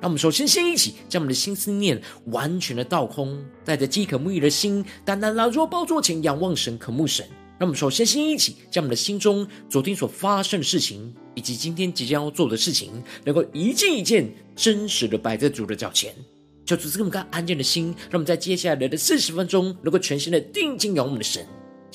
让我们首先先一起将我们的心思念完全的倒空，带着饥渴沐浴的心，单单来到宝座前仰望神、渴慕神。让我们首先先一起将我们的心中昨天所发生的事情，以及今天即将要做的事情，能够一件一件真实的摆在主的脚前，求主赐给我们个安静的心，让我们在接下来的四十分钟，能够全心的定睛仰望我们的神。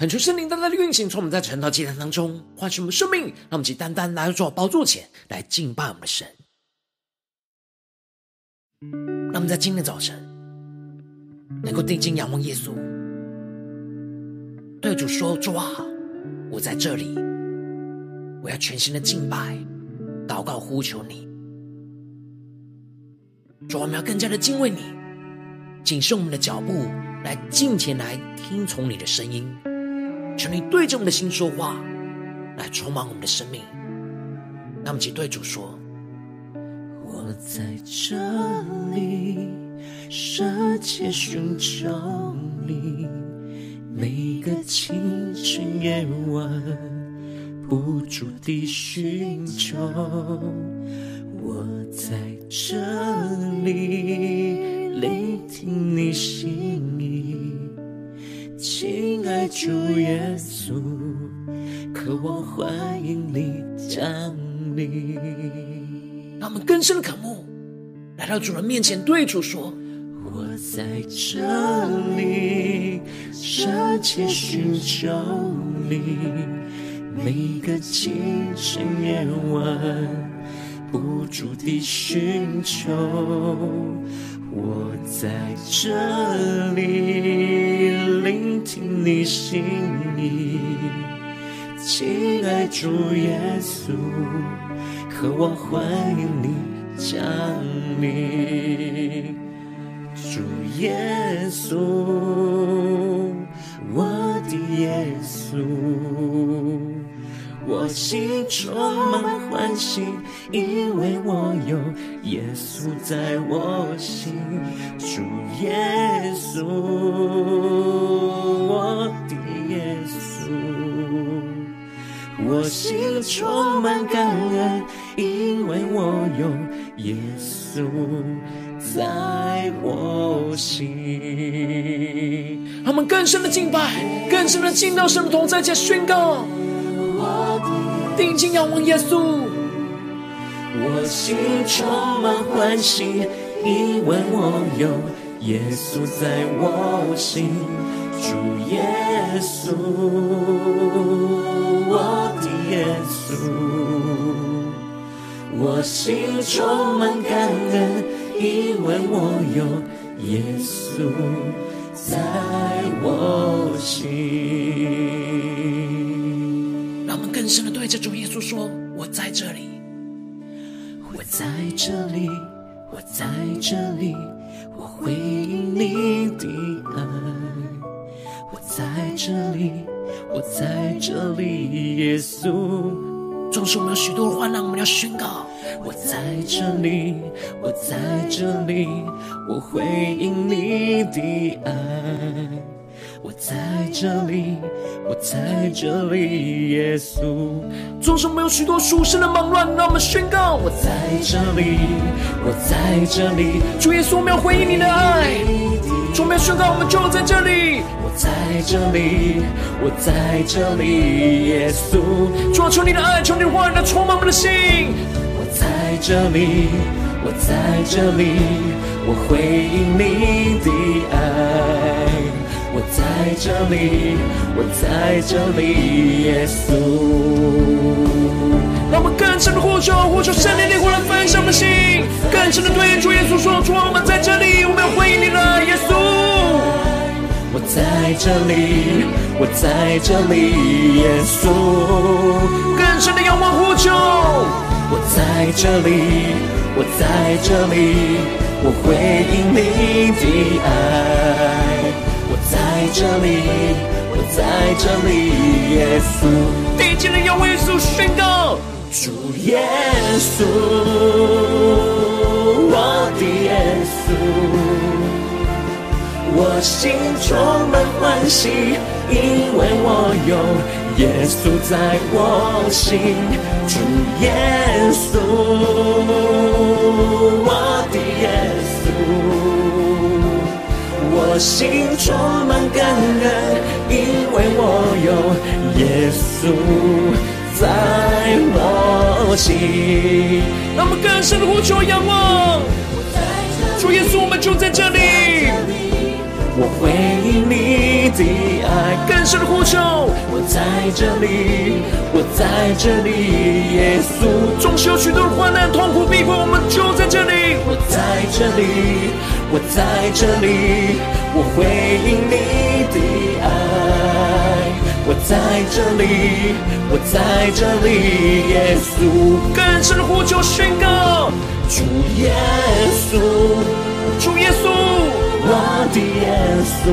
恳求圣灵单单的运行，从我们在晨祷祭坛当中唤醒我们生命，让我们去单单来做宝座前来敬拜我们的神。让我们在今天早晨能够定睛仰望耶稣，对主说：“主啊，我在这里，我要全心的敬拜、祷告、呼求你。主，我们要更加的敬畏你，谨慎我们的脚步，来敬前来听从你的声音。”求你对着我们的心说话，来充满我们的生命。那么，请对主说：“我在这里，深切寻找你，每个清晨夜晚，不住地寻求。欢迎你降临。让我们更深的渴慕，来到主人面前，对主说：“我在这里，深切寻求你，每个清晨夜晚，不住地寻求。”我在这里聆听你心意，亲爱主耶稣，渴望欢迎你降临。主耶稣，我的耶稣。我心充满欢喜，因为我有耶稣在我心。主耶稣，我的耶稣，我心充满感恩，因为我有耶稣在我心。他们更深的敬拜，更深的敬到神的同在，加宣告。定睛仰望耶稣，我心充满欢喜，因为我有耶稣在我心。主耶稣，我的耶稣，我心充满感恩，因为我有耶稣在我心。让我们更深的对着主耶稣说：“我在这里，我在这里，我在这里，我回应你的爱。我在这里，我在这里，耶稣。纵使我们有许多的患难，我们要宣告：我在这里，我在这里，我回应你的爱。”我在这里，我在这里，耶稣。纵使没有许多属世的忙乱，让我们宣告：我在这里，我在这里，主耶稣，我们要回应你的爱。充满宣告，我们就在这里。我在这里，我在这里，耶稣。主啊，求你的爱，求你的话语来充满我们的心。我在这里，我在这里，我回应你的爱。我在这里，我在这里，耶稣。让我们更深的呼求，呼求圣灵的火来焚烧我们的心，更深的对主耶稣说：主啊，我们在这里，我们要回应你了，耶稣。我在这里，我在这里，耶稣。更深的仰望呼求，我在这里，我在这里，我回应你的爱。在这里，我在这里，耶稣。第一件的要为耶稣宣告。主耶稣，我的耶稣，我心充满欢喜，因为我有耶稣在我心。主耶稣，我的耶稣，我心充满感恩，因为我有耶稣。在我心，那么更深的呼求仰望。主耶稣，我们就在这里。我回应你的爱，更深的呼求。我在这里，我在这里，耶稣。总是有许多的患难、痛苦、逼迫，我们就在这里。我在这里，我在这里，我回应你的爱。我在这里，我在这里，耶稣。更深的呼求宣告，主耶稣，主耶稣，我的耶稣，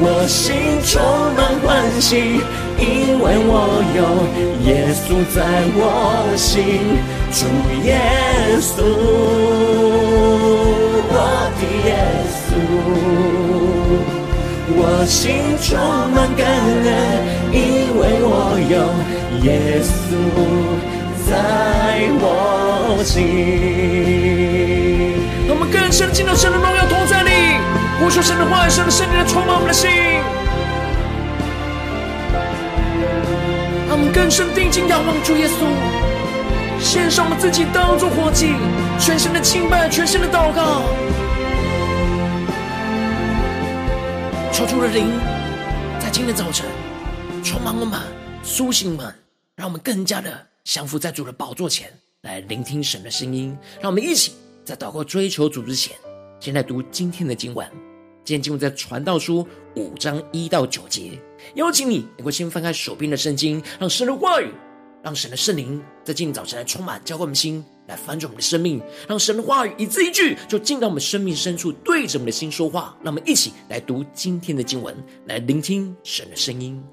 我心充满欢喜，因为我有耶稣在我心。主耶稣，我的耶稣。我心充满感恩，因为我有耶稣在我心。让我们更深进到神的荣耀同在里，呼求神的话语，神的圣灵来充满我们的心。让我们更深定睛仰望主耶稣，献上我们自己当作活祭，全身的敬拜，全身的祷告。求主的灵在今天早晨充满我们，苏醒我们，让我们更加的降服在主的宝座前来聆听神的声音。让我们一起在祷告追求主之前，先来读今天的经文。今天经文在传道书五章一到九节。邀请你能够先翻开手边的圣经，让神的话语，让神的圣灵在今天早晨来充满，浇灌我们心。来翻转我们的生命，让神的话语一字一句就进到我们生命深处，对着我们的心说话。让我们一起来读今天的经文，来聆听神的声音。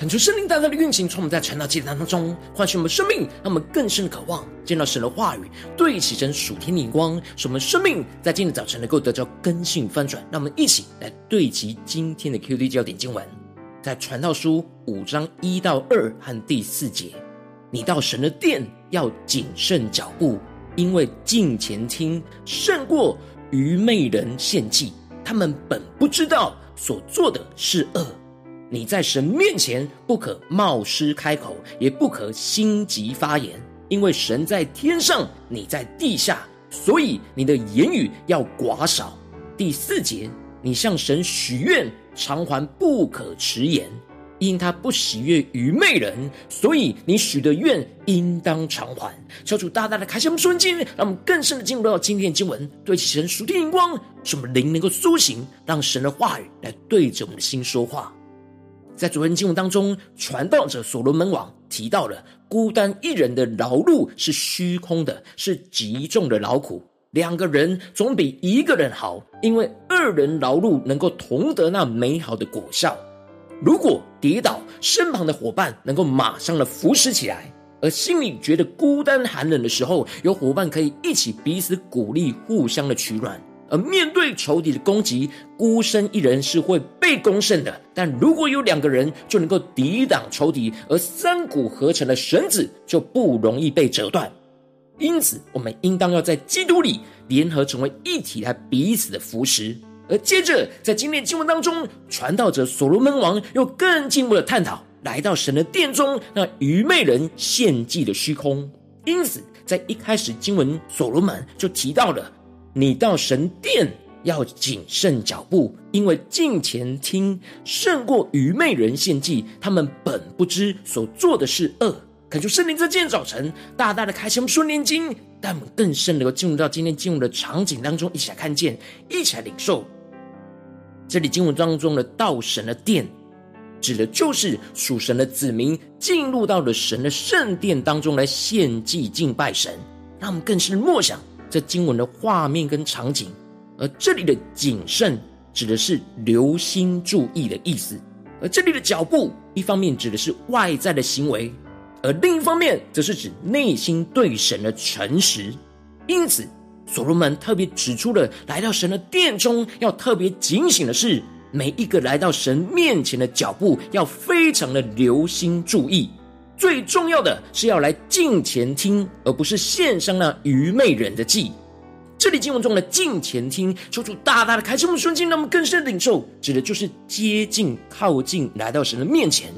恳求圣灵大大的运行，从我们在传道祭坛当中唤醒我们生命，让我们更深的渴望见到神的话语，对齐神属天的眼光，使我们生命在今天早晨能够得到更新翻转。让我们一起来对齐今天的 QD 焦点经文，在传道书五章一到二和第四节：你到神的殿要谨慎脚步，因为近前听胜过愚昧人献祭，他们本不知道所做的是恶。你在神面前不可冒失开口，也不可心急发言，因为神在天上，你在地下，所以你的言语要寡少。第四节，你向神许愿偿还不可迟延，因他不喜悦愚昧人，所以你许的愿应当偿还。求主大大的开启我们属灵经，让我们更深的进入到今天的经文，对齐神属天的眼光，使我们灵能够苏醒，让神的话语来对着我们的心说话。在昨天经文当中，传道者所罗门王提到了孤单一人的劳碌是虚空的，是极重的劳苦。两个人总比一个人好，因为二人劳碌能够同得那美好的果效。如果跌倒，身旁的伙伴能够马上的扶持起来；而心里觉得孤单寒冷的时候，有伙伴可以一起彼此鼓励，互相的取暖。而面对仇敌的攻击，孤身一人是会被攻胜的。但如果有两个人，就能够抵挡仇敌，而三股合成的绳子就不容易被折断。因此，我们应当要在基督里联合成为一体，来彼此的扶持。而接着，在今天经文当中，传道者所罗门王又更进一步的探讨，来到神的殿中，那愚昧人献祭的虚空。因此，在一开始经文，所罗门就提到了。你到神殿要谨慎脚步，因为近前听胜过愚昧人献祭。他们本不知所做的是恶。恳求圣灵在今天早晨大大的开启我们属灵经，带我们更深能够进入到今天经文的场景当中，一起来看见，一起来领受。这里经文当中的到神的殿，指的就是属神的子民进入到了神的圣殿当中来献祭敬拜神，让我们更深默想。这经文的画面跟场景，而这里的谨慎指的是留心注意的意思，而这里的脚步，一方面指的是外在的行为，而另一方面则是指内心对神的诚实。因此，所罗门特别指出了来到神的殿中要特别警醒的是，每一个来到神面前的脚步要非常的留心注意。最重要的是要来近前听，而不是献上那愚昧人的祭。这里经文中的近前听，求主大大的开启我们瞬间，让我们更深的领受，指的就是接近、靠近，来到神的面前，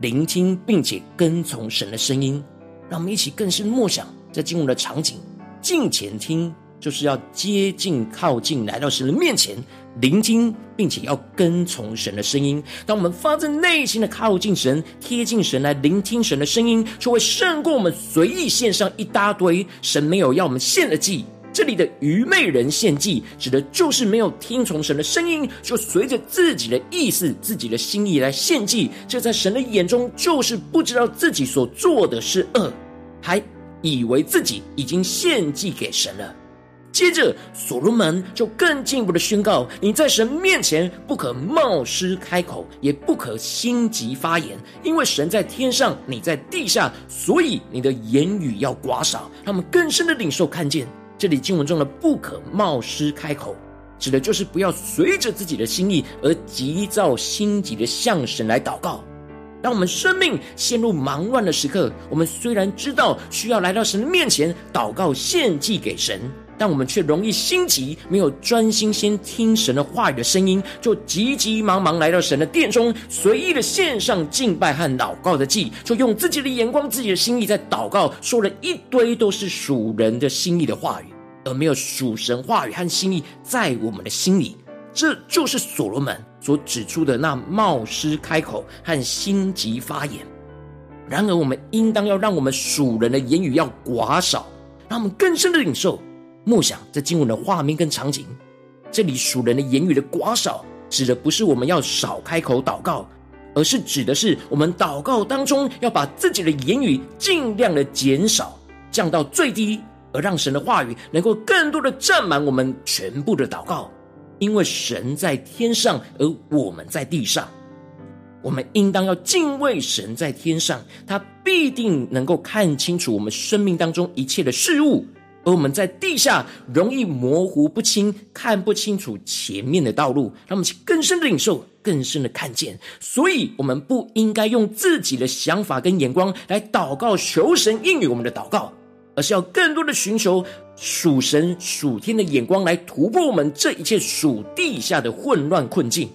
聆听并且跟从神的声音。让我们一起更深默想在经文的场景，近前听。就是要接近、靠近，来到神的面前，聆听，并且要跟从神的声音。当我们发自内心的靠近神、贴近神来聆听神的声音，就会胜过我们随意献上一大堆神没有要我们献的祭。这里的愚昧人献祭，指的就是没有听从神的声音，就随着自己的意思、自己的心意来献祭。这在神的眼中，就是不知道自己所做的是恶，还以为自己已经献祭给神了。接着，所罗门就更进一步的宣告：你在神面前不可冒失开口，也不可心急发言，因为神在天上，你在地下，所以你的言语要寡少。他们更深的领受看见，这里经文中的“不可冒失开口”，指的就是不要随着自己的心意而急躁心急的向神来祷告。当我们生命陷入忙乱的时刻，我们虽然知道需要来到神的面前祷告献祭给神。但我们却容易心急，没有专心先听神的话语的声音，就急急忙忙来到神的殿中，随意的献上敬拜和祷告的祭，就用自己的眼光、自己的心意在祷告，说了一堆都是属人的心意的话语，而没有属神话语和心意在我们的心里。这就是所罗门所指出的那冒失开口和心急发言。然而，我们应当要让我们属人的言语要寡少，让我们更深的领受。默想这经文的画面跟场景，这里属人的言语的寡少，指的不是我们要少开口祷告，而是指的是我们祷告当中要把自己的言语尽量的减少，降到最低，而让神的话语能够更多的占满我们全部的祷告。因为神在天上，而我们在地上。我们应当要敬畏神在天上，他必定能够看清楚我们生命当中一切的事物，而我们在地下容易模糊不清，看不清楚前面的道路，让我们更深的领受，更深的看见。所以，我们不应该用自己的想法跟眼光来祷告，求神应允我们的祷告，而是要更多的寻求属神属天的眼光来突破我们这一切属地下的混乱困境。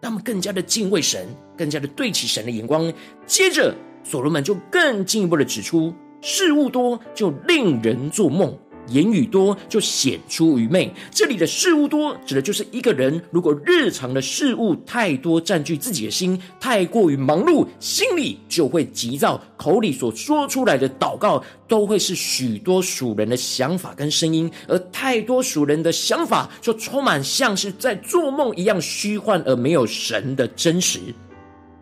让我们更加的敬畏神，更加的对齐神的眼光。接着，所罗门就更进一步的指出：事物多就令人做梦。言语多就显出愚昧。这里的事物多，指的就是一个人如果日常的事物太多占据自己的心，太过于忙碌，心里就会急躁，口里所说出来的祷告都会是许多属人的想法跟声音，而太多属人的想法就充满像是在做梦一样虚幻，而没有神的真实，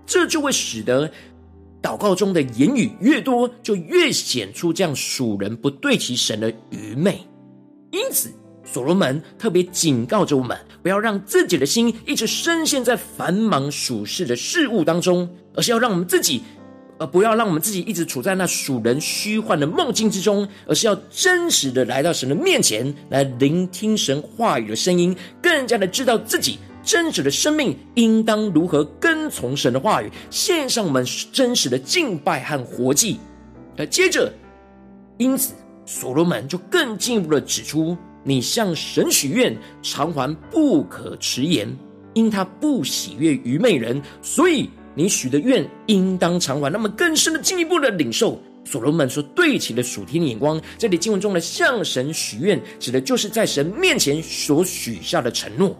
这就会使得。祷告中的言语越多，就越显出这样属人不对其神的愚昧。因此，所罗门特别警告着我们，不要让自己的心一直深陷在繁忙属世的事物当中，而是要让我们自己，呃，不要让我们自己一直处在那属人虚幻的梦境之中，而是要真实的来到神的面前，来聆听神话语的声音，更加的知道自己。真实的生命应当如何跟从神的话语，献上我们真实的敬拜和活祭。那接着，因此所罗门就更进一步的指出：你向神许愿，偿还不可迟延，因他不喜悦愚昧人，所以你许的愿应当偿还。那么更深的进一步的领受，所罗门所对齐的属天的眼光。这里经文中的向神许愿，指的就是在神面前所许下的承诺。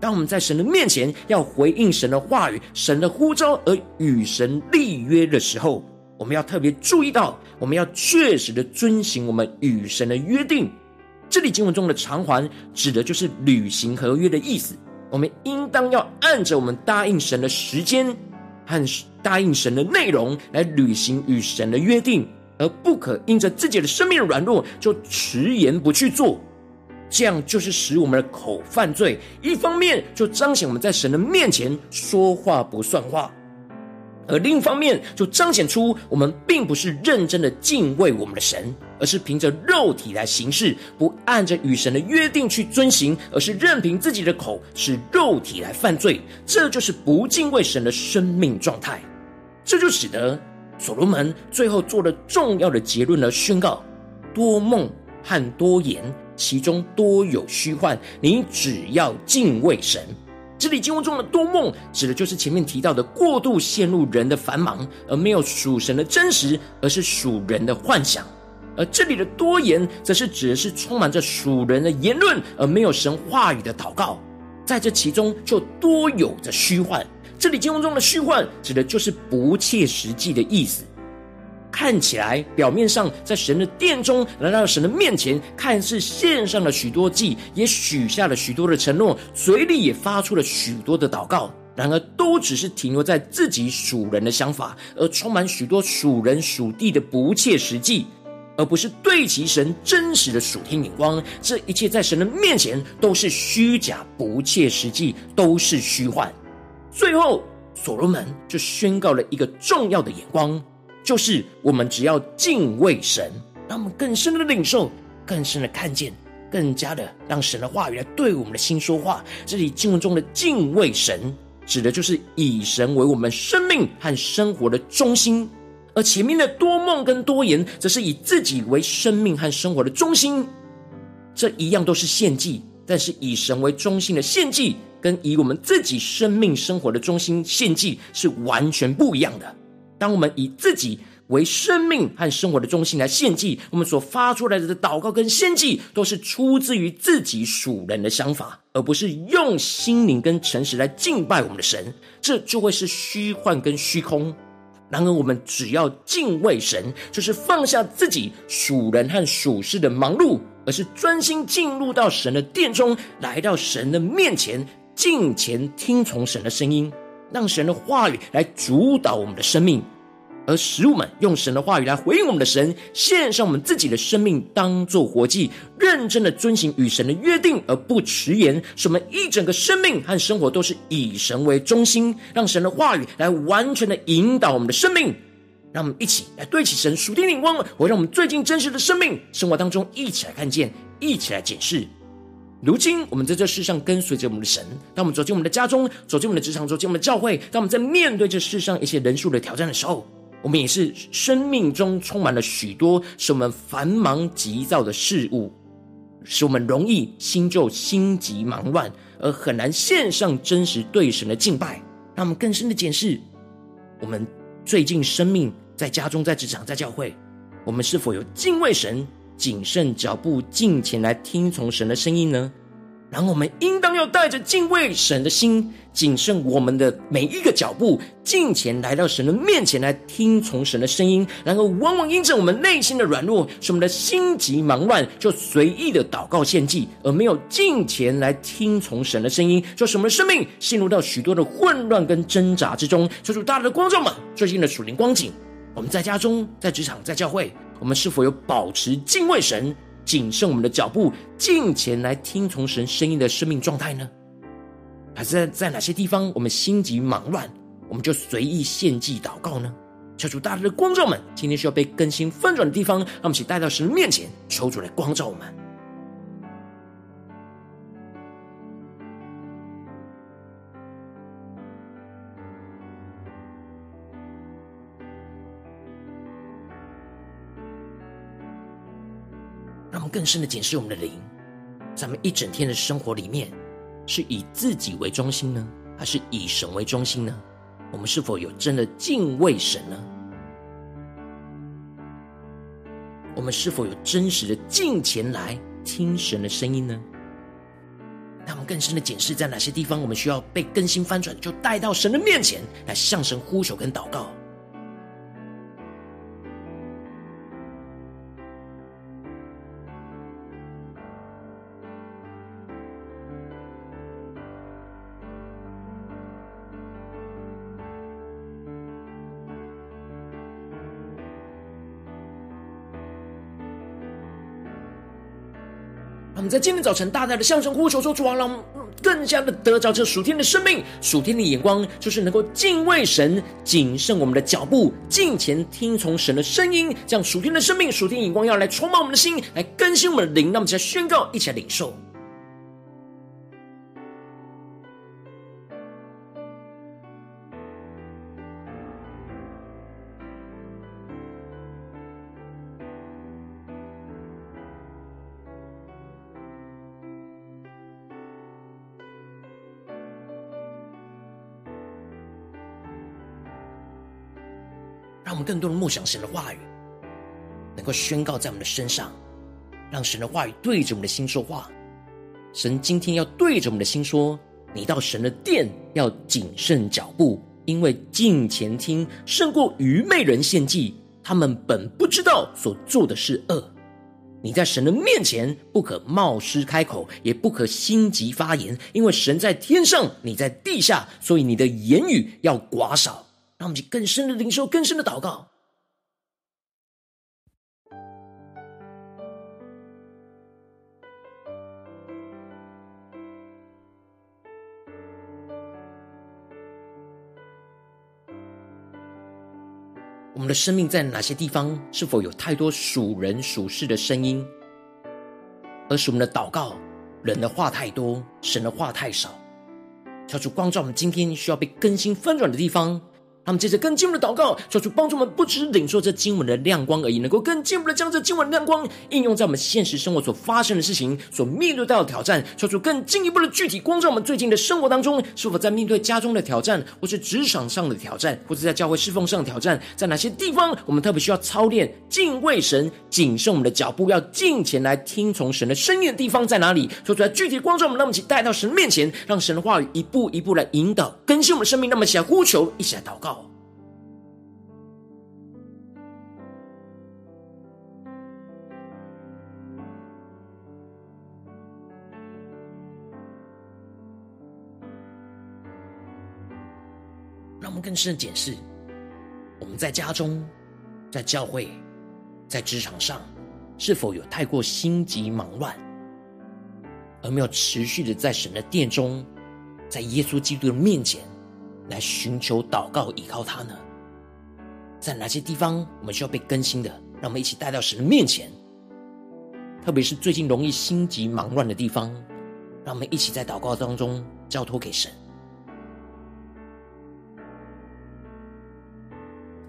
当我们在神的面前要回应神的话语、神的呼召而与神立约的时候，我们要特别注意到，我们要确实的遵行我们与神的约定。这里经文中的偿还，指的就是履行合约的意思。我们应当要按着我们答应神的时间和答应神的内容来履行与神的约定，而不可因着自己的生命的软弱就迟延不去做。这样就是使我们的口犯罪，一方面就彰显我们在神的面前说话不算话，而另一方面就彰显出我们并不是认真的敬畏我们的神，而是凭着肉体来行事，不按着与神的约定去遵行，而是任凭自己的口使肉体来犯罪，这就是不敬畏神的生命状态。这就使得所罗门最后做了重要的结论的宣告：多梦和多言。其中多有虚幻，你只要敬畏神。这里经文中的多梦，指的就是前面提到的过度陷入人的繁忙，而没有属神的真实，而是属人的幻想。而这里的多言，则是指的是充满着属人的言论，而没有神话语的祷告。在这其中，就多有着虚幻。这里经文中的虚幻，指的就是不切实际的意思。看起来表面上在神的殿中来到神的面前，看似献上了许多祭，也许下了许多的承诺，嘴里也发出了许多的祷告。然而，都只是停留在自己属人的想法，而充满许多属人属地的不切实际，而不是对齐神真实的属天眼光。这一切在神的面前都是虚假、不切实际，都是虚幻。最后，所罗门就宣告了一个重要的眼光。就是我们只要敬畏神，让我们更深的领受，更深的看见，更加的让神的话语来对我们的心说话。这里经文中的敬畏神，指的就是以神为我们生命和生活的中心；而前面的多梦跟多言，则是以自己为生命和生活的中心。这一样都是献祭，但是以神为中心的献祭，跟以我们自己生命生活的中心献祭是完全不一样的。当我们以自己为生命和生活的中心来献祭，我们所发出来的祷告跟献祭，都是出自于自己属人的想法，而不是用心灵跟诚实来敬拜我们的神，这就会是虚幻跟虚空。然而，我们只要敬畏神，就是放下自己属人和属事的忙碌，而是专心进入到神的殿中，来到神的面前，敬前听从神的声音。让神的话语来主导我们的生命，而使我们用神的话语来回应我们的神，献上我们自己的生命当做活祭，认真的遵行与神的约定而不迟延。使我们一整个生命和生活都是以神为中心，让神的话语来完全的引导我们的生命。让我们一起来对齐神属天的眼光，我让我们最近真实的生命生活当中一起来看见，一起来检视。如今我们在这世上跟随着我们的神，当我们走进我们的家中，走进我们的职场，走进我们的教会，当我们在面对这世上一些人数的挑战的时候，我们也是生命中充满了许多使我们繁忙急躁的事物，使我们容易心就心急忙乱，而很难献上真实对神的敬拜。让我们更深的检视我们最近生命。在家中，在职场，在教会，我们是否有敬畏神、谨慎脚步、敬前来听从神的声音呢？然后我们应当要带着敬畏神的心，谨慎我们的每一个脚步，敬前来到神的面前来听从神的声音。然后往往因着我们内心的软弱，使我们的心急忙乱，就随意的祷告献祭，而没有敬前来听从神的声音，就使我们的生命陷入到许多的混乱跟挣扎之中。求主大大的光照们最近的属灵光景。我们在家中、在职场、在教会，我们是否有保持敬畏神、谨慎我们的脚步、进前来听从神声音的生命状态呢？还是在哪些地方我们心急忙乱，我们就随意献祭祷告呢？求主大大的光照们，今天需要被更新翻转的地方，让我们一起带到神面前，求主来光照我们。更深的检视我们的灵，咱们一整天的生活里面，是以自己为中心呢，还是以神为中心呢？我们是否有真的敬畏神呢？我们是否有真实的敬虔来听神的声音呢？让我们更深的检视，在哪些地方我们需要被更新翻转，就带到神的面前来向神呼求跟祷告。们在今天早晨大大的向神呼求说：“主啊，让我们更加的得着这属天的生命、属天的眼光，就是能够敬畏神、谨慎我们的脚步、敬虔听从神的声音，这样属天的生命、属天眼光要来充满我们的心，来更新我们的灵。让我们一起来宣告，一起来领受。”更多的梦想神的话语，能够宣告在我们的身上，让神的话语对着我们的心说话。神今天要对着我们的心说：“你到神的殿要谨慎脚步，因为敬虔听胜过愚昧人献祭。他们本不知道所做的是恶。你在神的面前不可冒失开口，也不可心急发言，因为神在天上，你在地下，所以你的言语要寡少。”让我们去更深的领受，更深的祷告。我们的生命在哪些地方，是否有太多属人属事的声音，而使我们的祷告，人的话太多，神的话太少？求主光照我们今天需要被更新翻转的地方。他们接着更进一步的祷告，求主帮助我们，不只是领受这经文的亮光而已，能够更进一步的将这经文的亮光应用在我们现实生活所发生的事情、所面对到的挑战。求主更进一步的具体光照我们最近的生活当中，是否在面对家中的挑战，或是职场上的挑战，或是在教会侍奉上的挑战，在哪些地方我们特别需要操练敬畏神、谨慎我们的脚步，要进前来听从神的声音的地方在哪里？求主来具体光照我们，让我们一起带到神面前，让神的话语一步一步来引导更新我们生命。那么，一起来呼求，一起来祷告。更深的检视，我们在家中、在教会、在职场上，是否有太过心急忙乱，而没有持续的在神的殿中，在耶稣基督的面前来寻求祷告、依靠他呢？在哪些地方我们需要被更新的？让我们一起带到神的面前。特别是最近容易心急忙乱的地方，让我们一起在祷告当中交托给神。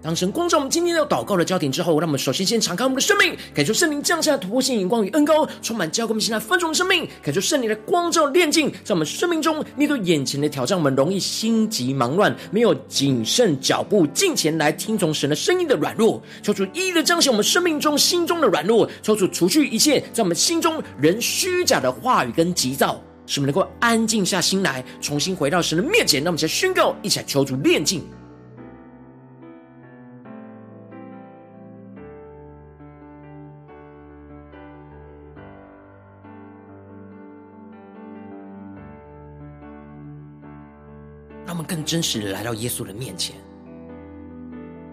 当神光照我们今天要祷告的焦点之后，让我们首先先敞开我们的生命，感受圣灵降下突破性眼光与恩膏，充满教给我们现在分盛的生命，感受圣灵的光照炼净，在我们生命中面对眼前的挑战，我们容易心急忙乱，没有谨慎脚步进前来听从神的声音的软弱，求主一一的彰显我们生命中心中的软弱，求主除去一切在我们心中人虚假的话语跟急躁，使我们能够安静下心来，重新回到神的面前。让我们先宣告，一起来求主炼净。真实的来到耶稣的面前，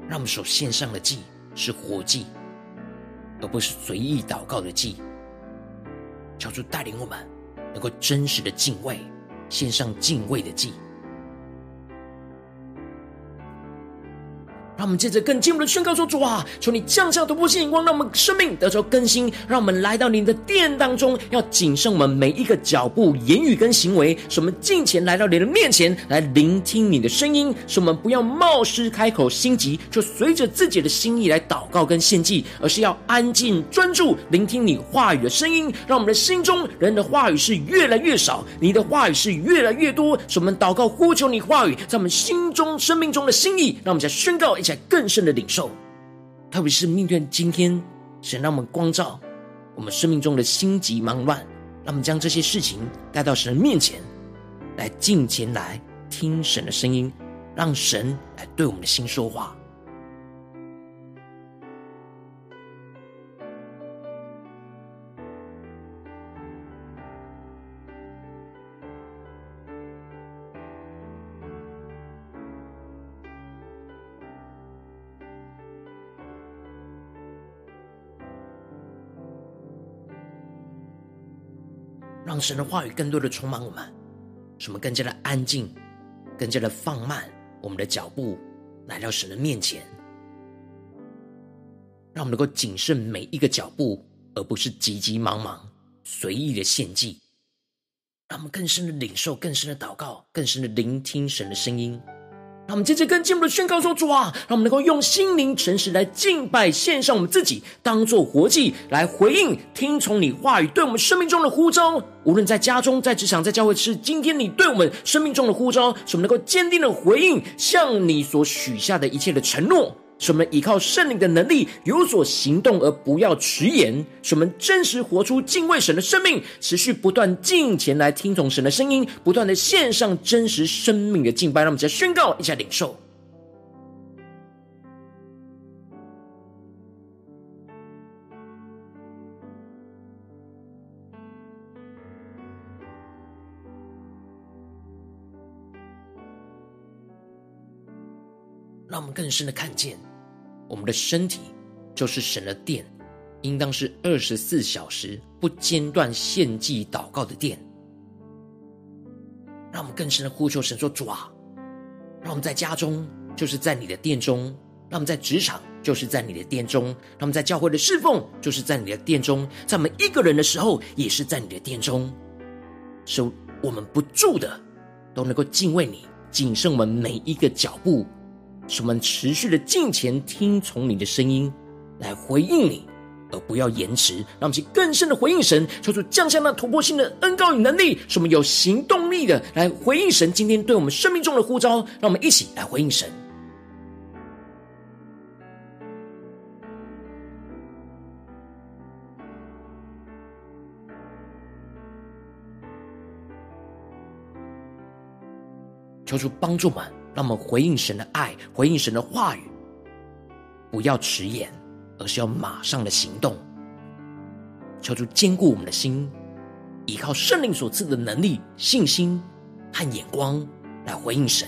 让我们所献上的祭是活祭，而不是随意祷告的祭。求主带领我们能够真实的敬畏，献上敬畏的祭。让我们接着更进一步的宣告说：“主啊，求你降下突破性眼光，让我们生命得着更新。让我们来到你的殿当中，要谨慎我们每一个脚步、言语跟行为。使我们进前来到你的面前，来聆听你的声音。使我们不要冒失开口，心急就随着自己的心意来祷告跟献祭，而是要安静专注聆听你话语的声音。让我们的心中人的话语是越来越少，你的话语是越来越多。使我们祷告呼求你话语在我们心中、生命中的心意。让我们再宣告在。”更深的领受，特别是面对今天，神让我们光照我们生命中的心急忙乱，让我们将这些事情带到神的面前，来进前来听神的声音，让神来对我们的心说话。神的话语更多的充满我们，使我们更加的安静，更加的放慢我们的脚步，来到神的面前。让我们能够谨慎每一个脚步，而不是急急忙忙、随意的献祭。让我们更深的领受、更深的祷告、更深的聆听神的声音。让我们接着跟进一步的宣告说：“主啊，让我们能够用心灵诚实来敬拜，献上我们自己，当做活祭来回应、听从你话语对我们生命中的呼召。无论在家中、在职场、在教会，是今天你对我们生命中的呼召，使我们能够坚定的回应，向你所许下的一切的承诺。”使我们依靠圣灵的能力有所行动，而不要迟延。使我们真实活出敬畏神的生命，持续不断进前来听从神的声音，不断的献上真实生命的敬拜。让我们再宣告一下领受。更深的看见。我们的身体就是神的殿，应当是二十四小时不间断献祭祷告的殿。让我们更深的呼求神说：“主啊，让我们在家中就是在你的殿中；让我们在职场就是在你的殿中；让我们在教会的侍奉就是在你的殿中；在我们一个人的时候也是在你的殿中。使我们不住的都能够敬畏你，谨慎我们每一个脚步。”使我们持续的敬虔听从你的声音，来回应你，而不要延迟。让我们去更深的回应神，求主降下那突破性的恩膏与能力，使我们有行动力的来回应神今天对我们生命中的呼召。让我们一起来回应神。求主帮助我们。让我们回应神的爱，回应神的话语，不要迟延，而是要马上的行动。求主坚固我们的心，依靠圣灵所赐的能力、信心和眼光来回应神。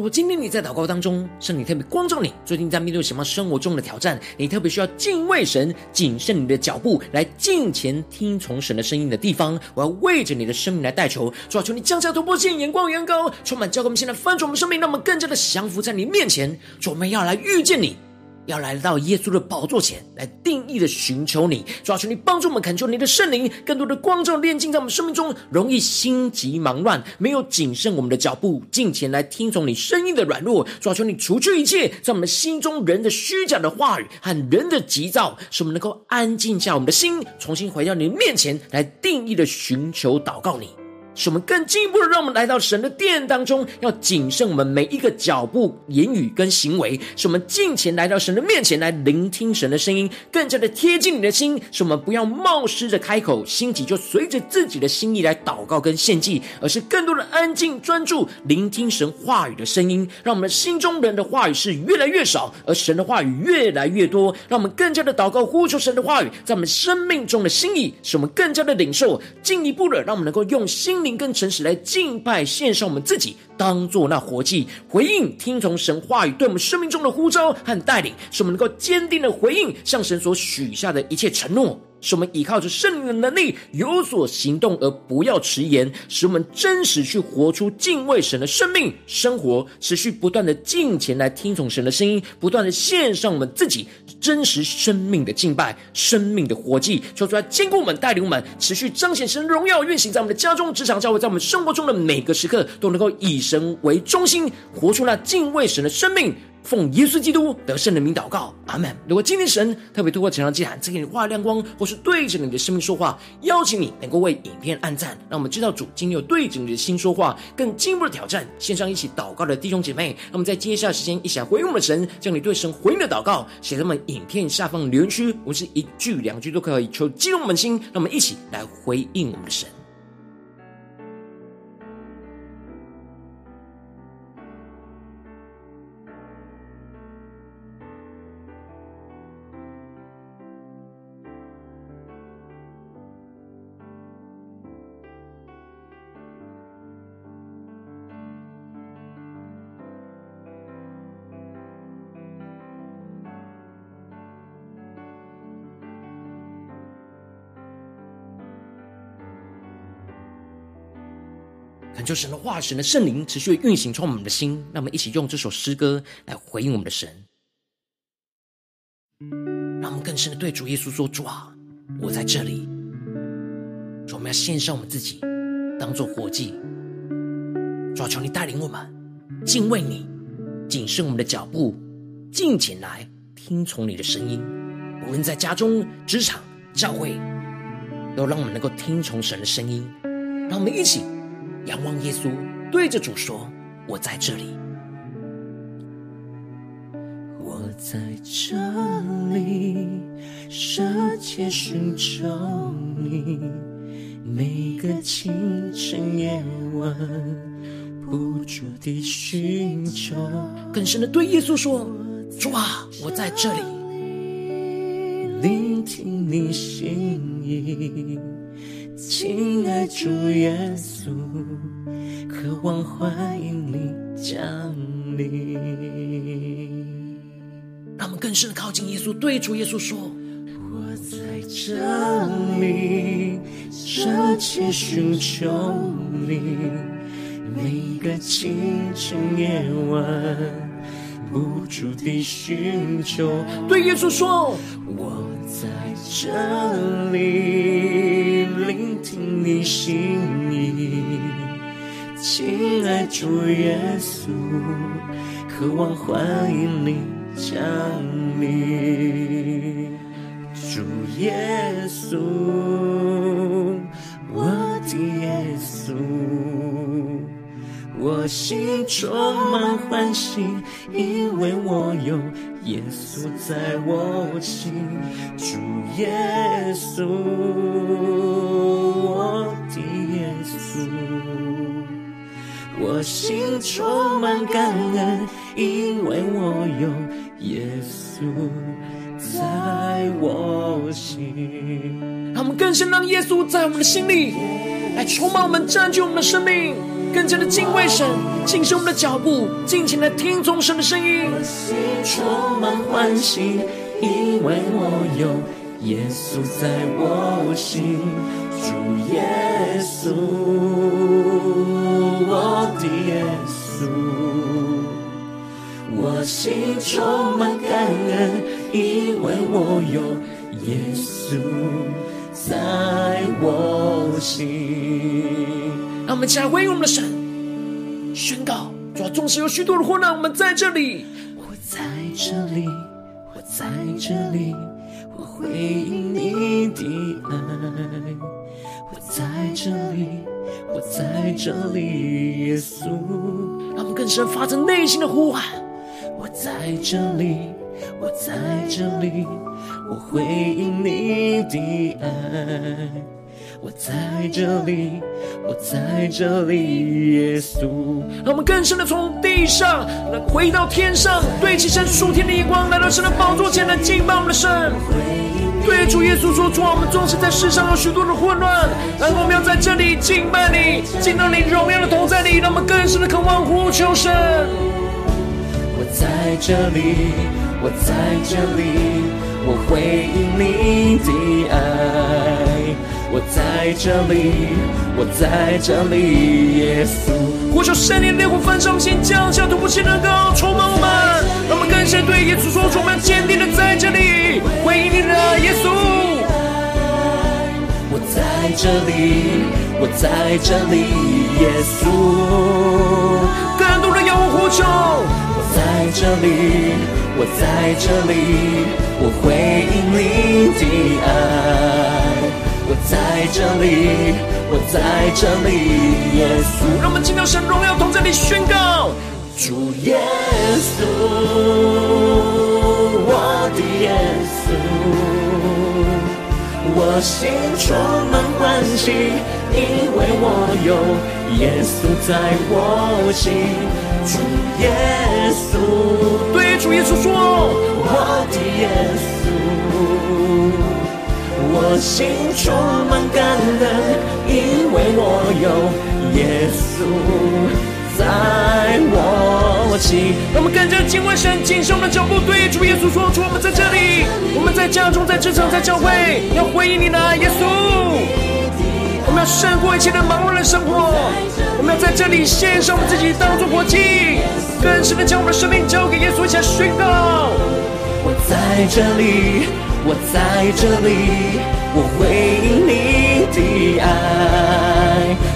如果今天你在祷告当中，圣灵特别光照你，最近在面对什么生活中的挑战，你特别需要敬畏神、谨慎你的脚步，来敬前听从神的声音的地方，我要为着你的生命来代求，主啊，求你降下突破性眼光远高，充满教给我们现在翻转我们生命，让我们更加的降服在你面前，主，我们要来遇见你。要来到耶稣的宝座前来定义的寻求你，抓住，你帮助我们，恳求你的圣灵更多的光照炼净在我们生命中，容易心急忙乱，没有谨慎我们的脚步，进前来听从你声音的软弱，抓住，你除去一切在我们心中人的虚假的话语和人的急躁，使我们能够安静下我们的心，重新回到你的面前来定义的寻求祷告你。使我们更进一步的，让我们来到神的殿当中，要谨慎我们每一个脚步、言语跟行为。使我们进前来到神的面前来聆听神的声音，更加的贴近你的心。使我们不要冒失的开口，心急就随着自己的心意来祷告跟献祭，而是更多的安静专注聆听神话语的声音。让我们心中人的话语是越来越少，而神的话语越来越多。让我们更加的祷告呼求神的话语在我们生命中的心意，使我们更加的领受。进一步的，让我们能够用心灵跟诚实来敬拜，献上我们自己，当做那活祭，回应听从神话语对我们生命中的呼召和带领，使我们能够坚定的回应向神所许下的一切承诺。使我们依靠着圣灵的能力有所行动，而不要迟延；使我们真实去活出敬畏神的生命生活，持续不断的敬虔来听从神的声音，不断的献上我们自己真实生命的敬拜、生命的活祭，求主来坚固我们、带领我们，持续彰显神荣耀，运行在我们的家中、职场、教会，在我们生活中的每个时刻，都能够以神为中心，活出那敬畏神的生命。奉耶稣基督得胜的名祷告，阿门。如果今天神特别透过这场祭坛赐给你画亮光，或是对着你的生命说话，邀请你能够为影片按赞，让我们知道主今天有对着你的心说话，更进一步的挑战。线上一起祷告的弟兄姐妹，让我们在接下来时间一起来回应我们的神，将你对神回应的祷告写在我们影片下方留言区，我们是一句两句都可以，求激动我们的心，让我们一起来回应我们的神。恳求神的化，神的圣灵持续运行，充满我们的心。让我们一起用这首诗歌来回应我们的神，让我们更深的对主耶稣说：“主啊，我在这里。”主，我们要献上我们自己，当做活祭。主啊，求你带领我们敬畏你，谨慎我们的脚步，敬虔来听从你的声音。无论在家中、职场、教会，都让我们能够听从神的声音。让我们一起。仰望耶稣，对着主说：“我在这里，我在这里，深切寻找你，每个清晨夜晚，不住地寻找。”更深的对耶稣说：“主啊，我在这里，聆听你心意。”亲爱主耶稣，渴望欢迎你降临。让我们更深的靠近耶稣，对主耶稣说：“我在这里，这切寻求你，每个清晨夜晚，不住地寻求。”对耶稣说：“我在这里，聆听你心意，亲爱主耶稣，渴望欢迎你。”降临，主耶稣，我的耶稣，我心充满欢喜，因为我有耶稣在我心。主耶稣，我的耶稣。我心充满感恩，因为我有耶稣在我心。让我们更深让耶稣在我们的心里来充满我们，占据我们的生命，更加的敬畏神，谨守我们的脚步，尽情的听从神的声音。我心充满欢喜，因为我有耶稣在我心。主耶稣。我的耶稣，我心充满感恩，因为我有耶稣在我心。让我们起来回应我们的神，宣告：主要纵使有许多的患难，我们在这里，我在这里，我在这里，我回应你的爱，我在这里。我在这里，耶稣，让我们更深发自内心的呼喊。我在这里，我在这里，我回应你的爱。我在这里，我在这里，耶稣。让我们更深的从地上来回到天上，对齐神属天的眼光，来到神的宝座前来敬拜我们的神。对主耶稣说：“主啊，我们纵使在世上有许多的混乱，然后我们要在这里敬拜你，敬到你荣耀的同在里，让我们更深的渴望呼求神。我在这里，我在这里，我回应你的爱。我在这里，我在这里，耶稣。呼求圣灵烈火焚烧心，降下突破性能够充满我们，让我们更深对耶稣说：我们坚定的在这里回应你的耶稣。我在这里，我在这里，耶稣。更多的仰望呼求。我在这里，我在这里，我回应你的爱。我在这里，我在这里，耶稣。让我们进到神荣耀同在里宣告：主耶稣，我的耶稣，我心充满欢喜，因为我有耶稣在我心。主耶稣，对主耶稣说：我的耶稣。我心充满感恩，因为我有耶稣在我心。我们跟着敬畏神，谨守的脚步，对主耶稣说：主，我们在这里，我们在家中，在职场，在教会，要回应你的耶稣。要胜过一切的忙碌的生活，我们要在这里献上我们自己，当作活祭，更深的将我们的生命交给耶稣，一起来宣告。我在这里。我在这里，我回应你的爱。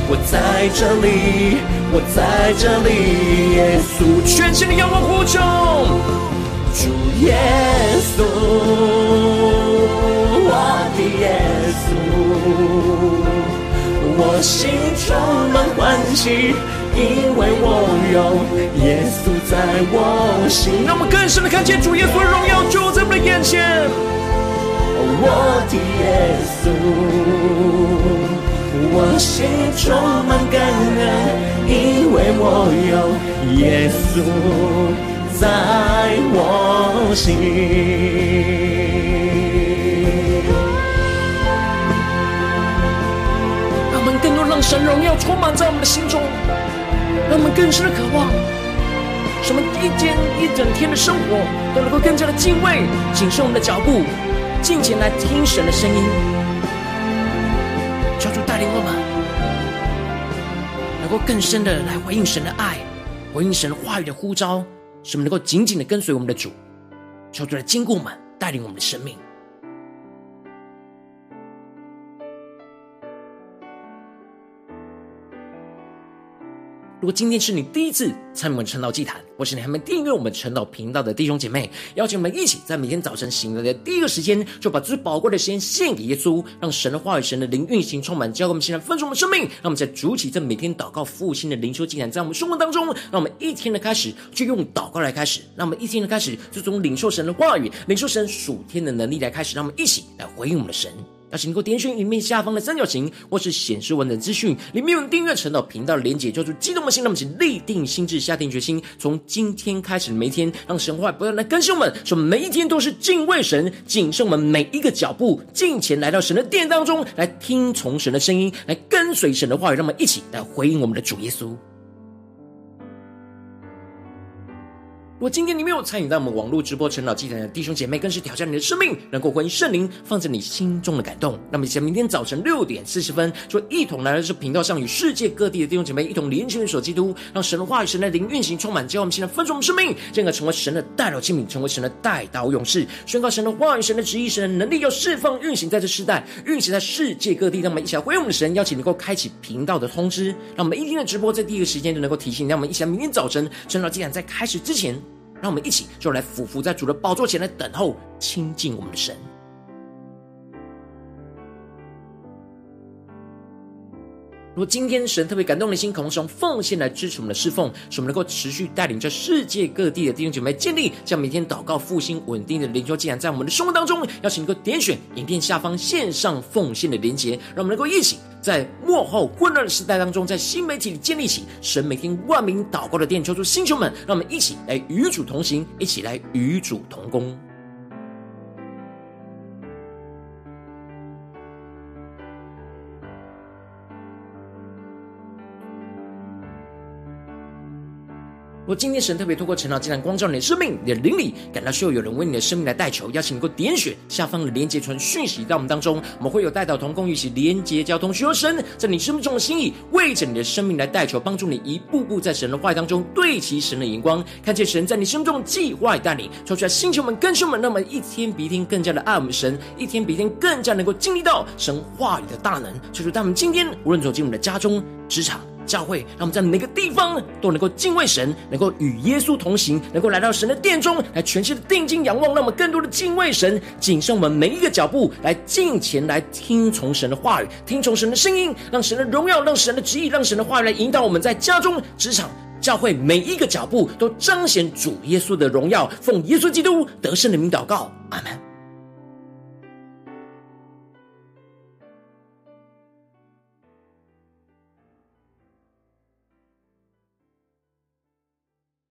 我在这里，我在这里，耶稣，全心的仰望呼求，主耶稣，我心充满欢喜，因为我有耶稣在我心。让我们更深的看见主耶稣的荣耀就在我们的眼前。我的耶稣，我心充满感恩，因为我有耶稣在我心。让神荣耀充满在我们的心中，让我们更深的渴望什么一天一整天的生活都能够更加的敬畏，谨慎我们的脚步，尽情来听神的声音，求主带领我们，能够更深的来回应神的爱，回应神的话语的呼召，使我们能够紧紧的跟随我们的主，求主来坚固我们，带领我们的生命。如果今天是你第一次参与我们晨祷祭坛，或是你还没订阅我们晨祷频道的弟兄姐妹，邀请我们一起在每天早晨醒来的第一个时间，就把最宝贵的时间献给耶稣，让神的话语、神的灵运行充满，教给我们现在分盛我们生命。让我们在主起这每天祷告复兴的灵修祭坛，在我们生活当中，让我们一天的开始就用祷告来开始，让我们一天的开始就从领受神的话语、领受神属天的能力来开始，让我们一起来回应我们的神。邀请你给我点选影片下方的三角形，或是显示文的资讯，里面有订阅晨祷频道的连结，叫做激动的心。那么，请立定心志，下定决心，从今天开始的每一天，让神话不要来更新我们，说每一天都是敬畏神，谨慎我们每一个脚步，进前来到神的殿当中，来听从神的声音，来跟随神的话语，让我们一起来回应我们的主耶稣。果今天你没有参与到我们网络直播陈老祭坛的弟兄姐妹，更是挑战你的生命，能够回应圣灵放在你心中的感动。那么，在明天早晨六点四十分，就一同来到这频道上，与世界各地的弟兄姐妹一同连接联手基督，让神的话语、神的灵运行充满，教我们现在分盛我们生命，进而成为神的代祷器皿，成为神的代祷勇士，宣告神的话语、神的旨意、神的能力，要释放运行在这世代，运行在世界各地。让我们一起来回应我们的神，邀请能够开启频道的通知，让我们一天的直播在第一个时间就能够提醒，让我们一起来明天早晨陈老祭坛在开始之前。让我们一起就来俯伏在主的宝座前来等候亲近我们的神。如果今天神特别感动的心，渴望用奉献来支持我们的侍奉，使我们能够持续带领着世界各地的弟兄姐妹建立这样每天祷告复兴稳定的灵修祭坛，在我们的生活当中，邀请你能够点选影片下方线上奉献的连结，让我们能够一起在幕后混乱的时代当中，在新媒体里建立起神每天万名祷告的殿，求出星球们，让我们一起来与主同行，一起来与主同工。如果今天神特别透过晨祷祭坛光照你的生命，你的灵里感到需要有人为你的生命来代求，邀请你能够点选下方的连接传讯息到我们当中，我们会有代祷同工一起连接交通，寻求神在你生命中的心意，为着你的生命来代求，帮助你一步步在神的话语当中对齐神的眼光，看见神在你生命中的计划带领，说出来星球们、更新们，那么一天比一天更加的爱我们神，一天比一天更加能够经历到神话语的大能。求主他们今天无论走进我们的家中、职场。教会，让我们在每个地方都能够敬畏神，能够与耶稣同行，能够来到神的殿中，来全心的定睛仰望。让我们更多的敬畏神，谨慎我们每一个脚步，来敬虔来听从神的话语，听从神的声音，让神的荣耀，让神的旨意，让神的话语来引导我们在家中、职场、教会每一个脚步，都彰显主耶稣的荣耀。奉耶稣基督得胜的名祷告，阿门。